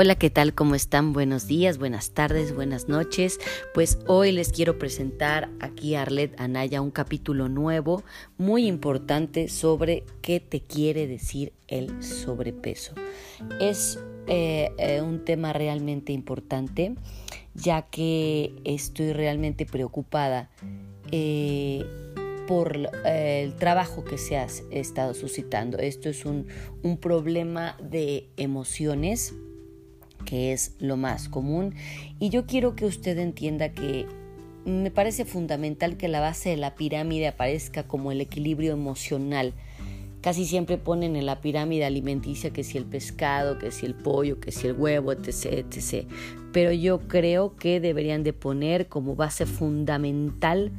Hola, ¿qué tal? ¿Cómo están? Buenos días, buenas tardes, buenas noches. Pues hoy les quiero presentar aquí a Arlet Anaya un capítulo nuevo, muy importante sobre qué te quiere decir el sobrepeso. Es eh, eh, un tema realmente importante, ya que estoy realmente preocupada. Eh, por el trabajo que se ha estado suscitando. Esto es un, un problema de emociones, que es lo más común. Y yo quiero que usted entienda que me parece fundamental que la base de la pirámide aparezca como el equilibrio emocional. Casi siempre ponen en la pirámide alimenticia que si el pescado, que si el pollo, que si el huevo, etc, etc. Pero yo creo que deberían de poner como base fundamental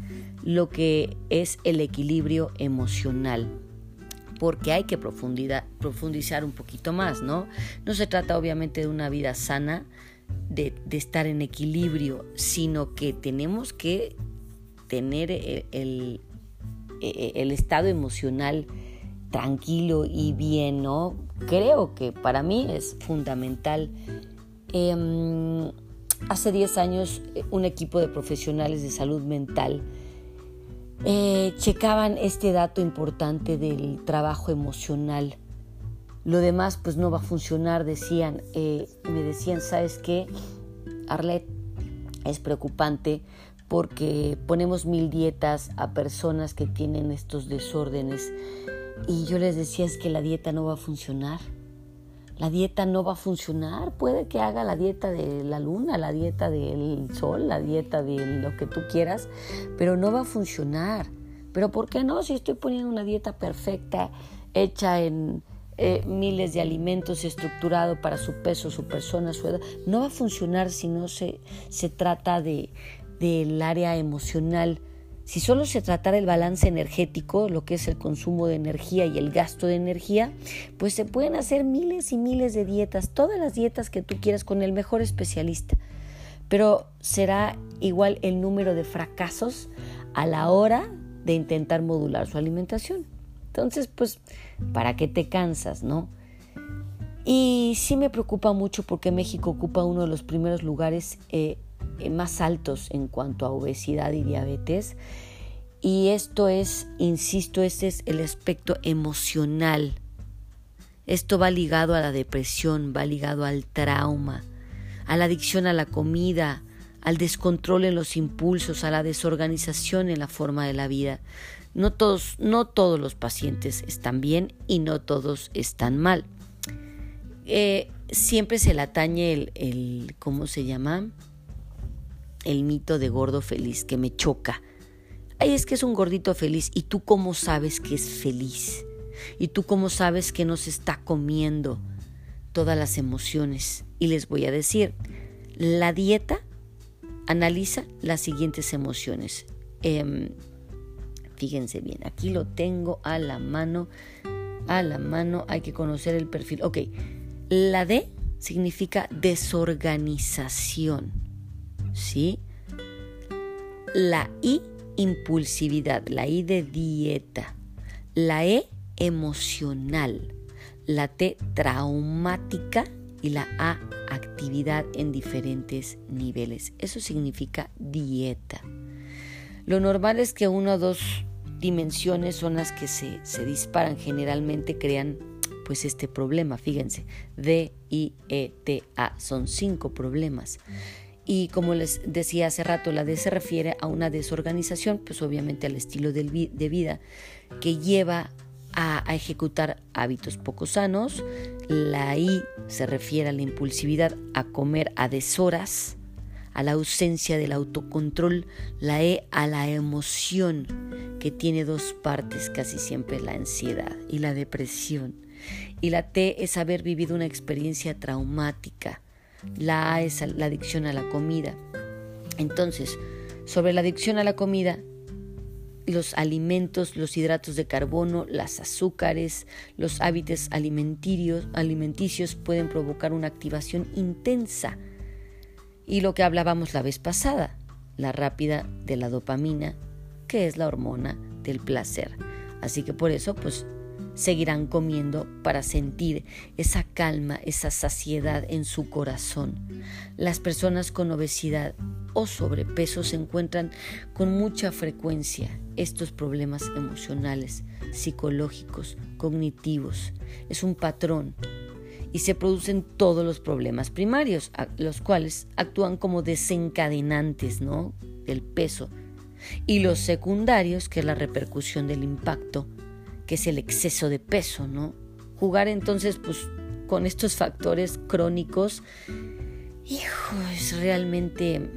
lo que es el equilibrio emocional porque hay que profundizar un poquito más, ¿no? No se trata obviamente de una vida sana, de, estar en equilibrio, sino que tenemos que tener el, el, estado emocional tranquilo y bien, ¿no? Creo que para mí es fundamental. Em, hace 10 años un equipo de profesionales de salud mental eh, checaban este dato importante del trabajo emocional. Lo demás pues no va a funcionar, decían, eh, me decían, ¿sabes qué? Arlet, es preocupante porque ponemos mil dietas a personas que tienen estos desórdenes y yo les decía es que la dieta no va a funcionar la dieta no va a funcionar. Puede que haga la dieta de la luna, la dieta del sol, la dieta de lo que tú quieras, pero no va a funcionar. Pero ¿por qué no? Si estoy poniendo una dieta perfecta, hecha en eh, miles de alimentos, estructurado para su peso, su persona, su edad, no va a funcionar si no se, se trata de, del área emocional si solo se tratara el balance energético, lo que es el consumo de energía y el gasto de energía, pues se pueden hacer miles y miles de dietas, todas las dietas que tú quieras con el mejor especialista. Pero será igual el número de fracasos a la hora de intentar modular su alimentación. Entonces, pues, ¿para qué te cansas, no? Y sí me preocupa mucho porque México ocupa uno de los primeros lugares eh, más altos en cuanto a obesidad y diabetes. Y esto es, insisto, este es el aspecto emocional. Esto va ligado a la depresión, va ligado al trauma, a la adicción a la comida, al descontrol en los impulsos, a la desorganización en la forma de la vida. No todos, no todos los pacientes están bien y no todos están mal. Eh, siempre se le atañe el, ¿cómo se llama? El mito de gordo feliz que me choca. Ay, es que es un gordito feliz. ¿Y tú cómo sabes que es feliz? ¿Y tú cómo sabes que no se está comiendo todas las emociones? Y les voy a decir, la dieta analiza las siguientes emociones. Em, fíjense bien, aquí lo tengo a la mano. A la mano hay que conocer el perfil. Ok, la D significa desorganización. ¿Sí? La I, impulsividad, la I de dieta, la E, emocional, la T, traumática y la A, actividad en diferentes niveles. Eso significa dieta. Lo normal es que una o dos dimensiones son las que se, se disparan, generalmente crean pues este problema, fíjense, D, I, E, T, A, son cinco problemas. Y como les decía hace rato, la D se refiere a una desorganización, pues obviamente al estilo de vida que lleva a, ejecutar hábitos poco sanos. La I se refiere a la impulsividad, a comer a deshoras, a la ausencia del autocontrol. La E a la emoción, que tiene dos partes, casi siempre la ansiedad y la depresión. Y la T es haber vivido una experiencia traumática la A es la adicción a la comida. Entonces, sobre la adicción a la comida, los alimentos, los hidratos de carbono, las azúcares, los hábitos alimenticios, alimenticios pueden provocar una activación intensa. Y lo que hablábamos la vez pasada, la rápida de la dopamina, que es la hormona del placer. Así que por eso, pues, seguirán comiendo para sentir esa calma, esa saciedad en su corazón. Las personas con obesidad o sobrepeso se encuentran con mucha frecuencia estos problemas emocionales, psicológicos, cognitivos. Es un patrón y se producen todos los problemas primarios, los cuales actúan como desencadenantes ¿no? del peso, y los secundarios, que es la repercusión del impacto, que es el exceso de peso, ¿no? Jugar entonces pues con estos factores crónicos, hijo, es realmente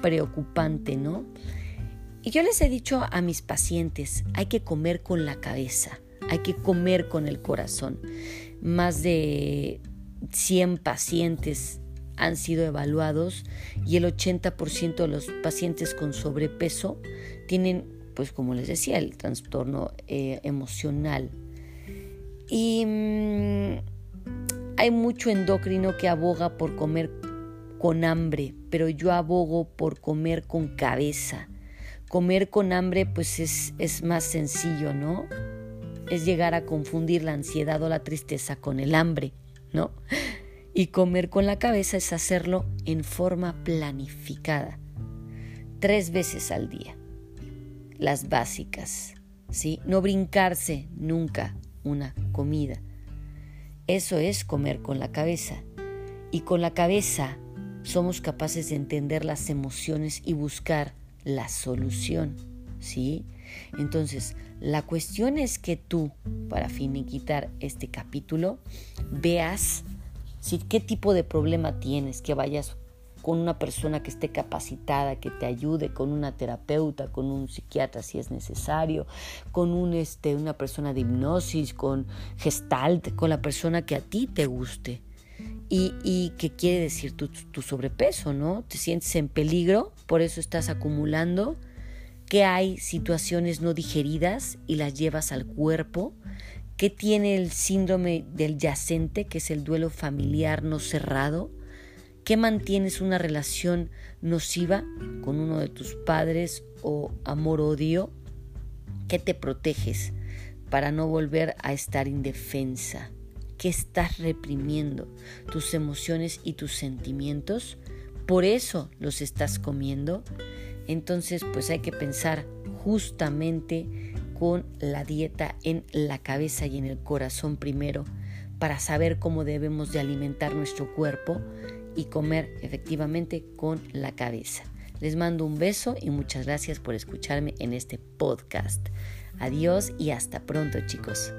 preocupante, ¿no? Y yo les he dicho a mis pacientes, hay que comer con la cabeza, hay que comer con el corazón más de 100 pacientes han sido evaluados y el 80% de los pacientes con sobrepeso tienen, pues como les decía, el trastorno eh, emocional. Y mm, hay mucho endocrino que aboga por comer con hambre, pero yo abogo por comer con cabeza. Comer con hambre pues es, es más sencillo, ¿no? es llegar a confundir la ansiedad o la tristeza con el hambre, ¿no? Y comer con la cabeza es hacerlo en forma planificada, tres veces al día. Las básicas, ¿sí? No brincarse nunca una comida. Eso es comer con la cabeza. Y con la cabeza somos capaces de entender las emociones y buscar la solución, ¿sí? Entonces, la cuestión es que tú, para finiquitar este capítulo, veas si, qué tipo de problema tienes, que vayas con una persona que esté capacitada, que te ayude, con una terapeuta, con un psiquiatra si es necesario, con un, este, una persona de hipnosis, con gestalt, con la persona que a ti te guste. Y, y qué quiere decir tu, tu sobrepeso, ¿no? Te sientes en peligro, por eso estás acumulando que hay situaciones no digeridas y las llevas al cuerpo, que tiene el síndrome del yacente, que es el duelo familiar no cerrado, que mantienes una relación nociva con uno de tus padres o amor-odio, que te proteges para no volver a estar indefensa, que estás reprimiendo tus emociones y tus sentimientos, por eso los estás comiendo entonces, pues hay que pensar justamente con la dieta en la cabeza y en el corazón primero para saber cómo debemos de alimentar nuestro cuerpo y comer efectivamente con la cabeza. Les mando un beso y muchas gracias por escucharme en este podcast. Adiós y hasta pronto chicos.